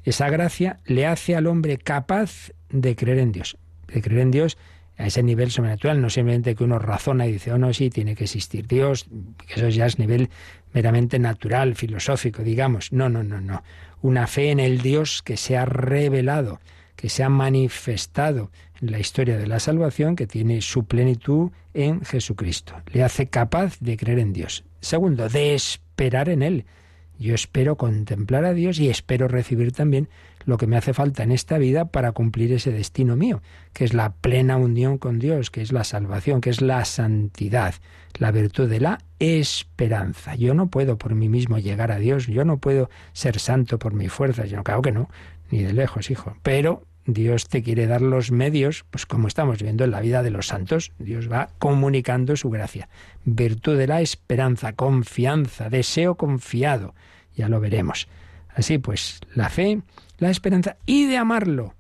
esa gracia le hace al hombre capaz de creer en Dios. De creer en Dios a ese nivel sobrenatural, no simplemente que uno razona y dice, oh no, sí, tiene que existir Dios, que eso ya es nivel meramente natural, filosófico, digamos. No, no, no, no. Una fe en el Dios que se ha revelado, que se ha manifestado en la historia de la salvación, que tiene su plenitud en Jesucristo. Le hace capaz de creer en Dios. Segundo, de esperar en Él. Yo espero contemplar a Dios y espero recibir también lo que me hace falta en esta vida para cumplir ese destino mío, que es la plena unión con Dios, que es la salvación, que es la santidad, la virtud de la esperanza. Yo no puedo por mí mismo llegar a Dios, yo no puedo ser santo por mi fuerza, yo claro que no, ni de lejos, hijo, pero Dios te quiere dar los medios, pues como estamos viendo en la vida de los santos, Dios va comunicando su gracia. Virtud de la esperanza, confianza, deseo confiado, ya lo veremos. Así pues, la fe, la esperanza y de amarlo,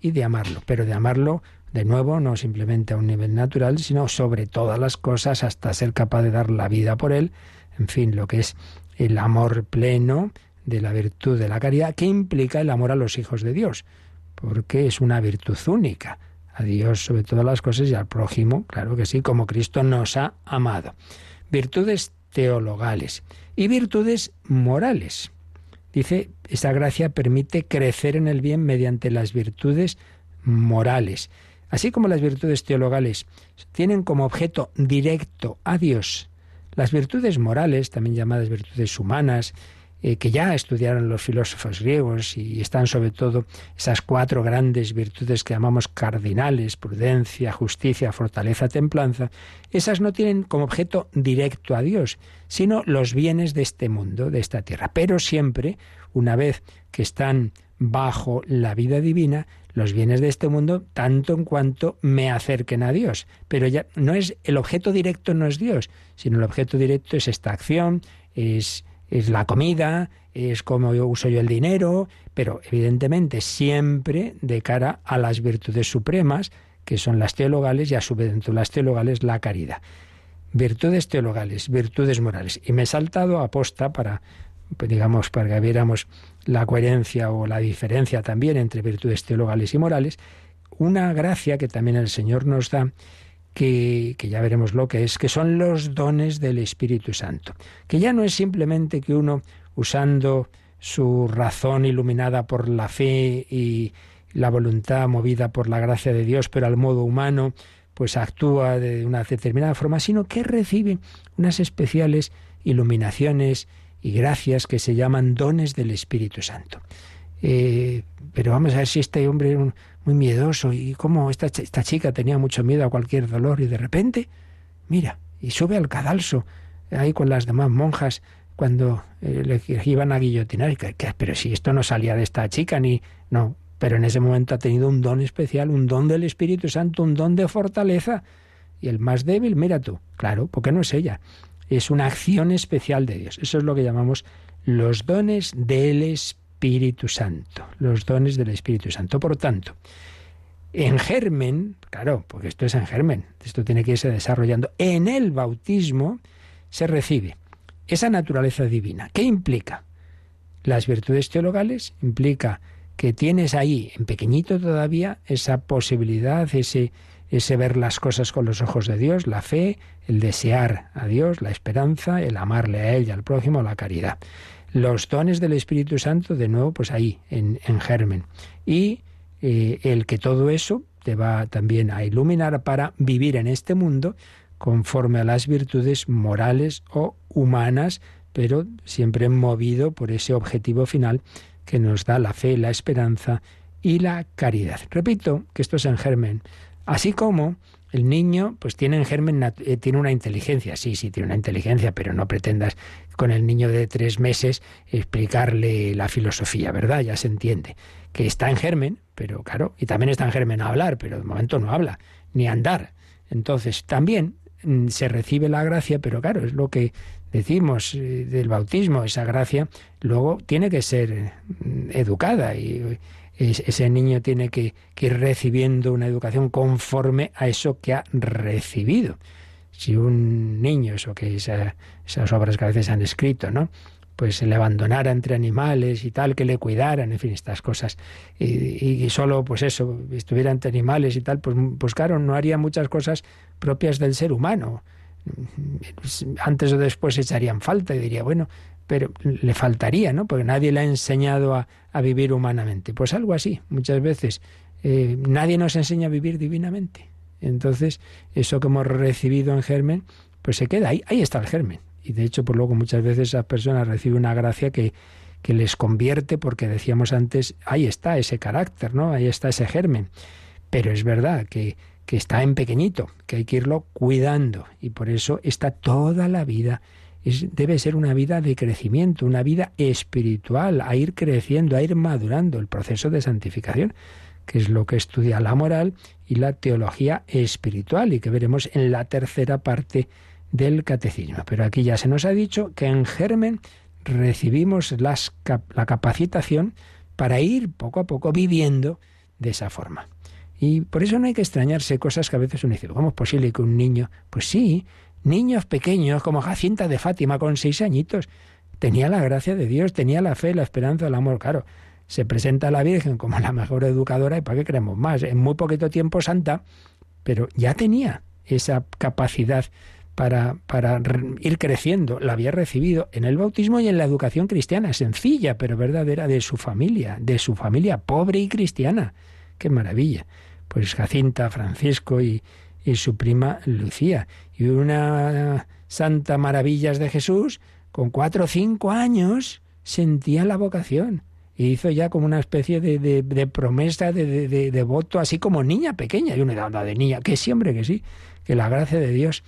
y de amarlo, pero de amarlo de nuevo, no simplemente a un nivel natural, sino sobre todas las cosas hasta ser capaz de dar la vida por él, en fin, lo que es el amor pleno de la virtud de la caridad, que implica el amor a los hijos de Dios porque es una virtud única. A Dios sobre todas las cosas y al prójimo, claro que sí, como Cristo nos ha amado. Virtudes teologales y virtudes morales. Dice, esa gracia permite crecer en el bien mediante las virtudes morales. Así como las virtudes teologales tienen como objeto directo a Dios, las virtudes morales, también llamadas virtudes humanas, eh, que ya estudiaron los filósofos griegos y están sobre todo esas cuatro grandes virtudes que llamamos cardinales, prudencia, justicia, fortaleza, templanza, esas no tienen como objeto directo a Dios, sino los bienes de este mundo, de esta tierra. Pero siempre, una vez que están bajo la vida divina, los bienes de este mundo tanto en cuanto me acerquen a Dios. Pero ya no es el objeto directo no es Dios, sino el objeto directo es esta acción, es es la comida, es cómo yo uso yo el dinero, pero evidentemente siempre de cara a las virtudes supremas, que son las teologales, y a su vez dentro de las teologales la caridad. Virtudes teologales, virtudes morales. Y me he saltado a posta para, digamos, para que viéramos la coherencia o la diferencia también entre virtudes teologales y morales, una gracia que también el Señor nos da, que, ya veremos lo que es, que son los dones del Espíritu Santo. Que ya no es simplemente que uno, usando su razón iluminada por la fe y la voluntad movida por la gracia de Dios, pero al modo humano, pues actúa de una determinada forma, sino que recibe unas especiales iluminaciones y gracias que se llaman dones del Espíritu Santo. Eh, pero vamos a ver si este hombre muy miedoso y cómo esta, esta chica tenía mucho miedo a cualquier dolor y de repente, mira, y sube al cadalso ahí con las demás monjas cuando eh, le iban a guillotinar. pero si esto no salía de esta chica ni... No, pero en ese momento ha tenido un don especial, un don del Espíritu Santo, un don de fortaleza. Y el más débil, mira tú, claro, porque no es ella. Es una acción especial de Dios. Eso es lo que llamamos los dones del Espíritu Espíritu Santo, los dones del Espíritu Santo. Por tanto, en germen, claro, porque esto es en germen, esto tiene que irse desarrollando, en el bautismo se recibe esa naturaleza divina. ¿Qué implica? Las virtudes teologales implica que tienes ahí, en pequeñito todavía, esa posibilidad, ese, ese ver las cosas con los ojos de Dios, la fe, el desear a Dios, la esperanza, el amarle a Él y al prójimo, la caridad los dones del Espíritu Santo, de nuevo, pues ahí, en, germen. Y eh, el que todo eso te va también a iluminar para vivir en este mundo conforme a las virtudes morales o humanas, pero siempre movido por ese objetivo final que nos da la fe, la esperanza y la caridad. Repito que esto es en germen, así como el niño, pues tiene en germen, eh, tiene una inteligencia, sí, sí, tiene una inteligencia, pero no pretendas con el niño de tres meses explicarle la filosofía, ¿verdad? Ya se entiende. Que está en germen, pero claro, y también está en germen a hablar, pero de momento no habla, ni andar. Entonces, también mm, se recibe la gracia, pero claro, es lo que decimos eh, del bautismo, esa gracia, luego tiene que ser mm, educada y ese niño tiene que, ir recibiendo una educación conforme a eso que ha recibido. Si un niño, eso que esas obras que a veces han escrito, ¿no? pues se le abandonara entre animales y tal, que le cuidaran, en fin, estas cosas. Y, solo, pues eso, estuviera entre animales y tal, pues, pues claro, no haría muchas cosas propias del ser humano. Antes o después echarían falta y diría, bueno, pero le faltaría, ¿no? Porque nadie le ha enseñado a, vivir humanamente. Pues algo así, muchas veces. Eh, nadie nos enseña a vivir divinamente. Entonces, eso que hemos recibido en germen, pues se queda ahí, ahí está el germen. Y de hecho, por pues luego muchas veces esas personas reciben una gracia que, que les convierte, porque decíamos antes, ahí está ese carácter, ¿no? Ahí está ese germen. Pero es verdad que, que está en pequeñito, que hay que irlo cuidando. Y por eso está toda la vida debe ser una vida de crecimiento, una vida espiritual, a ir creciendo, a ir madurando el proceso de santificación, que es lo que estudia la moral y la teología espiritual y que veremos en la tercera parte del catecismo. Pero aquí ya se nos ha dicho que en germen recibimos las, la capacitación para ir poco a poco viviendo de esa forma. Y por eso no hay que extrañarse cosas que a veces uno dice, ¿cómo es posible que un niño? Pues sí, niños pequeños como Jacinta de Fátima con seis añitos, tenía la gracia de Dios, tenía la fe, la esperanza, el amor. Claro, se presenta a la Virgen como la mejor educadora y ¿para qué queremos más? En muy poquito tiempo santa, pero ya tenía esa capacidad para, para ir creciendo. La había recibido en el bautismo y en la educación cristiana, sencilla pero verdadera, de su familia, de su familia pobre y cristiana. ¡Qué maravilla! Pues Jacinta, Francisco y, y su prima Lucía. Y una santa maravillas de Jesús, con cuatro o cinco años, sentía la vocación. Hizo ya como una especie de, promesa, de, de, voto, así como niña pequeña. Y una edad de niña, que siempre que sí, que la gracia de Dios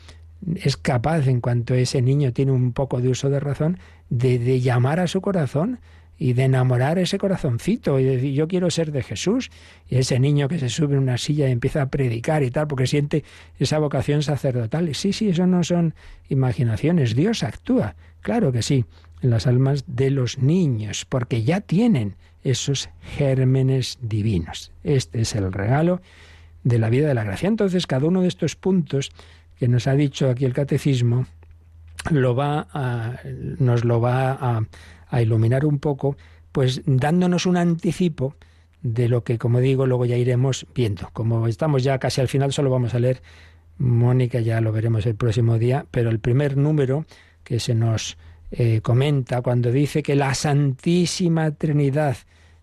es capaz, en cuanto ese niño tiene un poco de uso de razón, de, llamar a su corazón y de enamorar ese corazoncito. Y decir yo quiero ser de Jesús. Y ese niño que se sube en una silla y empieza a predicar y tal porque siente esa vocación sacerdotal. Sí, sí, eso no son imaginaciones, Dios actúa, claro que sí, en las almas de los niños porque ya tienen esos gérmenes divinos. Este es el regalo de la vida de la gracia. Entonces, cada uno de estos puntos que nos ha dicho aquí el catecismo lo va a, nos lo va a a iluminar un poco, pues dándonos un anticipo de lo que, como digo, luego ya iremos viendo. Como estamos ya casi al final, solo vamos a leer, Mónica ya lo veremos el próximo día, pero el primer número que se nos eh, comenta cuando dice que la Santísima Trinidad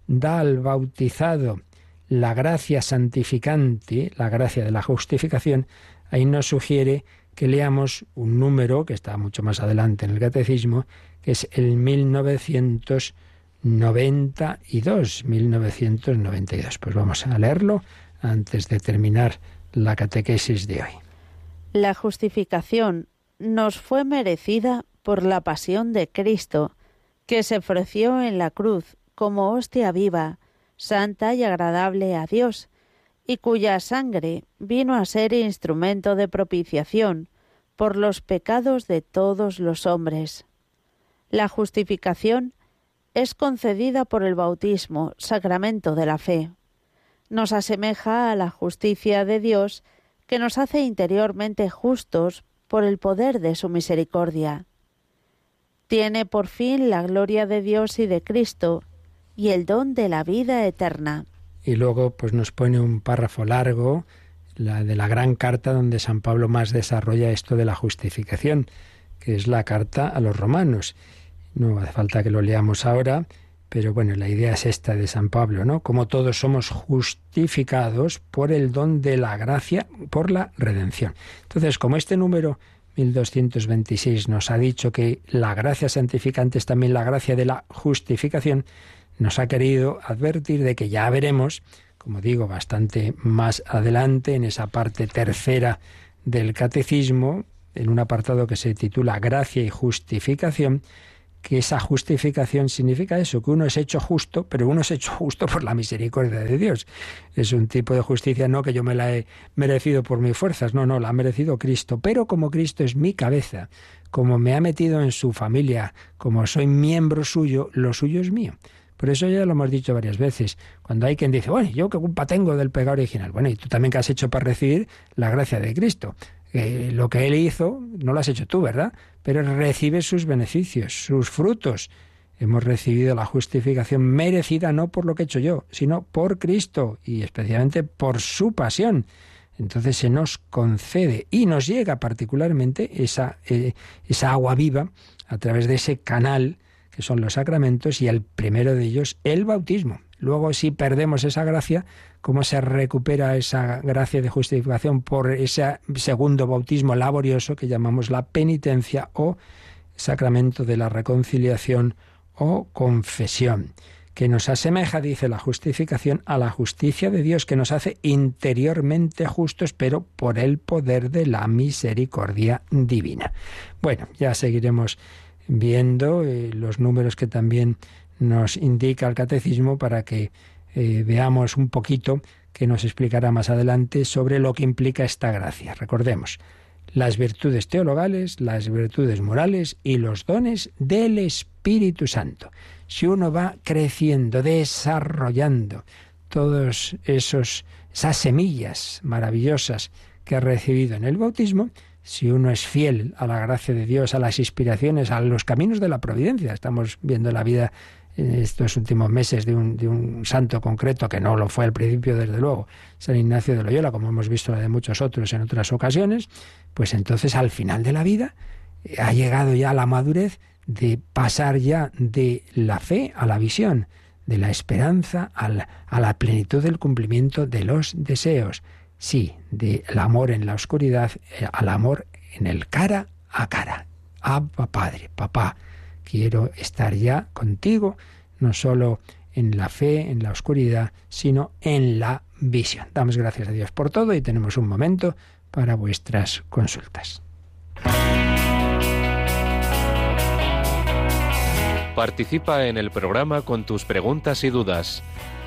da al bautizado la gracia santificante, la gracia de la justificación, ahí nos sugiere que leamos un número que está mucho más adelante en el catecismo, que es el 1992. 1992. Pues vamos a leerlo antes de terminar la catequesis de hoy. La justificación nos fue merecida por la pasión de Cristo, que se ofreció en la cruz como hostia viva, santa y agradable a Dios, y cuya sangre vino a ser instrumento de propiciación por los pecados de todos los hombres. La justificación es concedida por el bautismo, sacramento de la fe. Nos asemeja a la justicia de Dios que nos hace interiormente justos por el poder de su misericordia. Tiene por fin la gloria de Dios y de Cristo y el don de la vida eterna. Y luego pues nos pone un párrafo largo, la de la gran carta donde San Pablo más desarrolla esto de la justificación, que es la carta a los romanos. No hace falta que lo leamos ahora, pero bueno, la idea es esta de San Pablo, ¿no? Como todos somos justificados por el don de la gracia, por la redención. Entonces, como este número 1226 nos ha dicho que la gracia santificante es también la gracia de la justificación, nos ha querido advertir de que ya veremos, como digo, bastante más adelante en esa parte tercera del catecismo, en un apartado que se titula Gracia y Justificación, que esa justificación significa eso, que uno es hecho justo, pero uno es hecho justo por la misericordia de Dios. Es un tipo de justicia no que yo me la he merecido por mis fuerzas, no, no, la ha merecido Cristo, pero como Cristo es mi cabeza, como me ha metido en su familia, como soy miembro suyo, lo suyo es mío. Por eso ya lo hemos dicho varias veces. Cuando hay quien dice, bueno, yo qué culpa tengo del pecado original. Bueno, y tú también qué has hecho para recibir la gracia de Cristo. Lo que Él hizo no lo has hecho tú, ¿verdad? Pero recibes sus beneficios, sus frutos. Hemos recibido la justificación merecida no por lo que he hecho yo, sino por Cristo y especialmente por su pasión. Entonces se nos concede y nos llega particularmente esa, eh, esa agua viva a través de ese canal que son los sacramentos, y el primero de ellos, el bautismo. Luego, si perdemos esa gracia, ¿cómo se recupera esa gracia de justificación por ese segundo bautismo laborioso que llamamos la penitencia o sacramento de la reconciliación o confesión? que nos asemeja, dice la justificación, a la justicia de Dios, que nos hace interiormente justos, pero por el poder de la misericordia divina. Bueno, ya seguiremos viendo eh, los números que también nos indica el catecismo para que eh, veamos un poquito que nos explicará más adelante sobre lo que implica esta gracia. Recordemos, las virtudes teologales, las virtudes morales y los dones del Espíritu Santo. Si uno va creciendo, desarrollando todos esos esas semillas maravillosas que ha recibido en el bautismo, si uno es fiel a la gracia de Dios, a las inspiraciones, a los caminos de la providencia. Estamos viendo la vida en estos últimos meses de un, de un santo concreto, que no lo fue al principio, desde luego, San Ignacio de Loyola, como hemos visto la de muchos otros en otras ocasiones, pues entonces al final de la vida ha llegado ya la madurez de pasar ya de la fe a la visión, de la esperanza a la, a la plenitud del cumplimiento de los deseos Sí, del amor en la oscuridad eh, al amor en el cara a cara. Abba Padre, papá, quiero estar ya contigo, no solo en la fe, en la oscuridad, sino en la visión. Damos gracias a Dios por todo y tenemos un momento para vuestras consultas. Participa en el programa con tus preguntas y dudas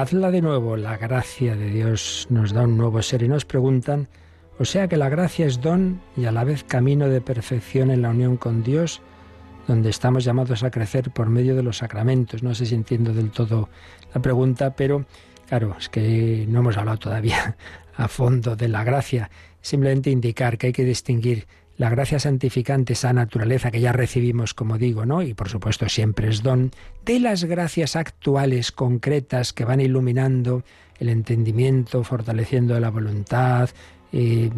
hazla de nuevo. La gracia de Dios nos da un nuevo ser y nos preguntan, o sea que la gracia es don y a la vez camino de perfección en la unión con Dios, donde estamos llamados a crecer por medio de los sacramentos. No sé si entiendo del todo la pregunta, pero claro, es que no hemos hablado todavía a fondo de la gracia. Simplemente indicar que hay que distinguir la gracia santificante, esa naturaleza que ya recibimos, como digo, ¿no? Y por supuesto siempre es don, de las gracias actuales, concretas, que van iluminando el entendimiento, fortaleciendo la voluntad, eh,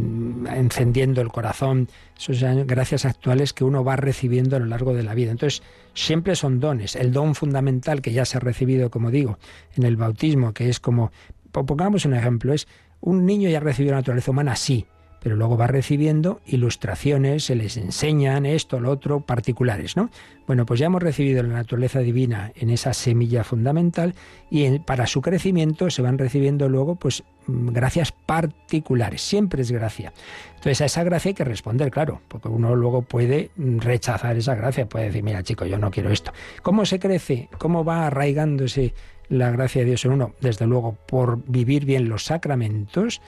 encendiendo el corazón, son gracias actuales que uno va recibiendo a lo largo de la vida. Entonces, siempre son dones. El don fundamental que ya se ha recibido, como digo, en el bautismo, que es como, pongamos un ejemplo, es un niño ya ha recibido la naturaleza humana, sí, pero luego va recibiendo ilustraciones, se les enseñan esto, lo otro, particulares, ¿no? Bueno, pues ya hemos recibido la naturaleza divina en esa semilla fundamental y para su crecimiento se van recibiendo luego, pues, mm, gracias particulares, siempre es gracia. Entonces a esa gracia hay que responder, claro, porque uno luego puede mm, rechazar esa gracia, puede decir, mira chico, yo no quiero esto. ¿Cómo se crece? ¿Cómo va arraigándose la gracia de Dios en uno? Desde luego, por vivir bien los sacramentos,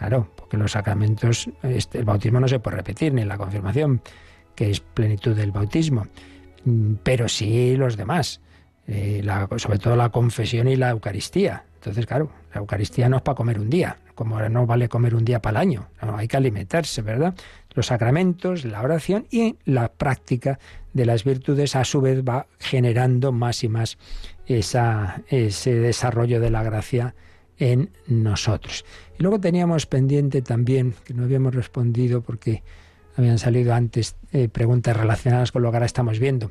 Claro, porque los sacramentos, este, el bautismo no se puede repetir, ni la confirmación, que es plenitud del bautismo, mm, pero sí los demás, eh, sobre todo la confesión y la Eucaristía. Entonces, claro, la Eucaristía no es para comer un día, como no vale comer un día para el año, hay que alimentarse, ¿verdad? Los sacramentos, la oración y la práctica de las virtudes a su vez va generando más y más esa, ese desarrollo de la gracia en nosotros. Y luego teníamos pendiente también, que no habíamos respondido porque habían salido antes eh, preguntas relacionadas con lo que ahora estamos viendo.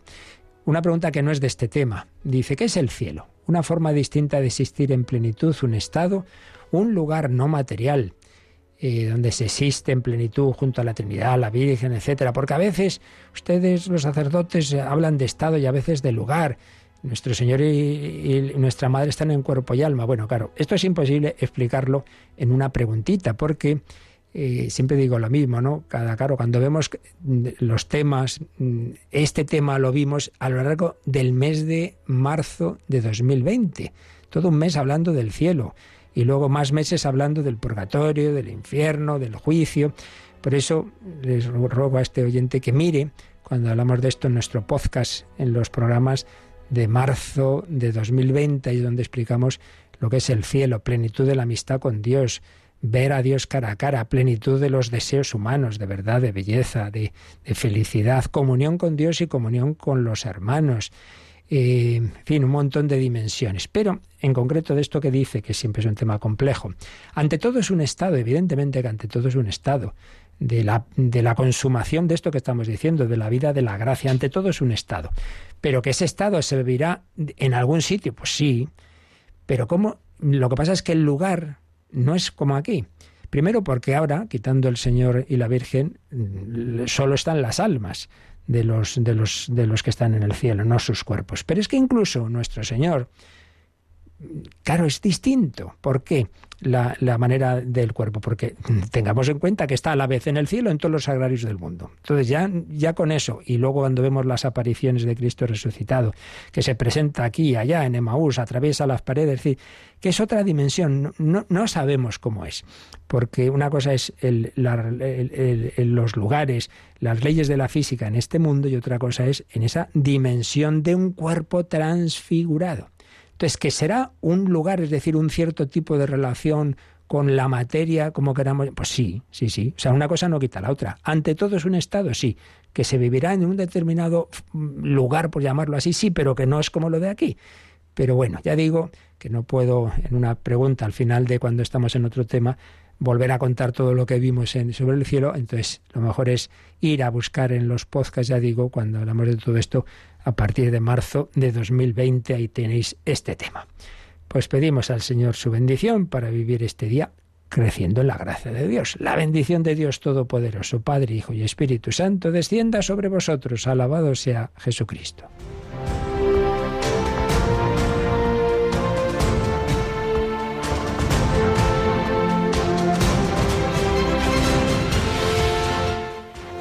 Una pregunta que no es de este tema. Dice, ¿qué es el cielo? Una forma distinta de existir en plenitud, un estado, un lugar no material, eh, donde se existe en plenitud junto a la Trinidad, la Virgen, etcétera. Porque a veces ustedes, los sacerdotes, hablan de estado y a veces de lugar. Nuestro Señor y, nuestra Madre están en cuerpo y alma. Bueno, claro, esto es imposible explicarlo en una preguntita, porque eh, siempre digo lo mismo, ¿no? Cada claro, cuando vemos los temas, mm, este tema lo vimos a lo largo del mes de marzo de 2020, todo un mes hablando del cielo y luego más meses hablando del purgatorio, del infierno, del juicio. Por eso les ruego a este oyente que mire cuando hablamos de esto en nuestro podcast, en los programas de marzo de 2020 y donde explicamos lo que es el cielo, plenitud de la amistad con Dios, ver a Dios cara a cara, plenitud de los deseos humanos, de verdad, de belleza, de, felicidad, comunión con Dios y comunión con los hermanos. Eh, en fin, un montón de dimensiones. Pero en concreto de esto que dice, que siempre es un tema complejo, ante todo es un estado, evidentemente que ante todo es un estado de la, de la consumación de esto que estamos diciendo, de la vida de la gracia, ante todo es un estado. Pero que ese estado se vivirá en algún sitio, pues sí. Pero ¿cómo? Lo que pasa es que el lugar no es como aquí. Primero porque ahora, quitando el Señor y la Virgen, solo están las almas de los, de los, de los que están en el cielo, no sus cuerpos. Pero es que incluso nuestro Señor, claro, es distinto. ¿Por qué? la, manera del cuerpo, porque tengamos en cuenta que está a la vez en el cielo en todos los sagrarios del mundo. Entonces ya, ya con eso, y luego cuando vemos las apariciones de Cristo resucitado, que se presenta aquí allá en Emaús, atraviesa las paredes, es decir, que es otra dimensión, no, no sabemos cómo es, porque una cosa es los lugares, las leyes de la física en este mundo y otra cosa es en esa dimensión de un cuerpo transfigurado. Entonces, que será un lugar, es decir, un cierto tipo de relación con la materia, como queramos. Pues sí, sí, sí. O sea, una cosa no quita la otra. Ante todo es un estado, sí. Que se vivirá en un determinado lugar, por llamarlo así, sí, pero que no es como lo de aquí. Pero bueno, ya digo que no puedo, en una pregunta al final de cuando estamos en otro tema, volver a contar todo lo que vimos sobre el cielo. Entonces, lo mejor es ir a buscar en los podcasts, ya digo, cuando hablamos de todo esto, a partir de marzo de 2020. Ahí tenéis este tema. Pues pedimos al Señor su bendición para vivir este día creciendo en la gracia de Dios. La bendición de Dios Todopoderoso, Padre, Hijo y Espíritu Santo, descienda sobre vosotros. Alabado sea Jesucristo.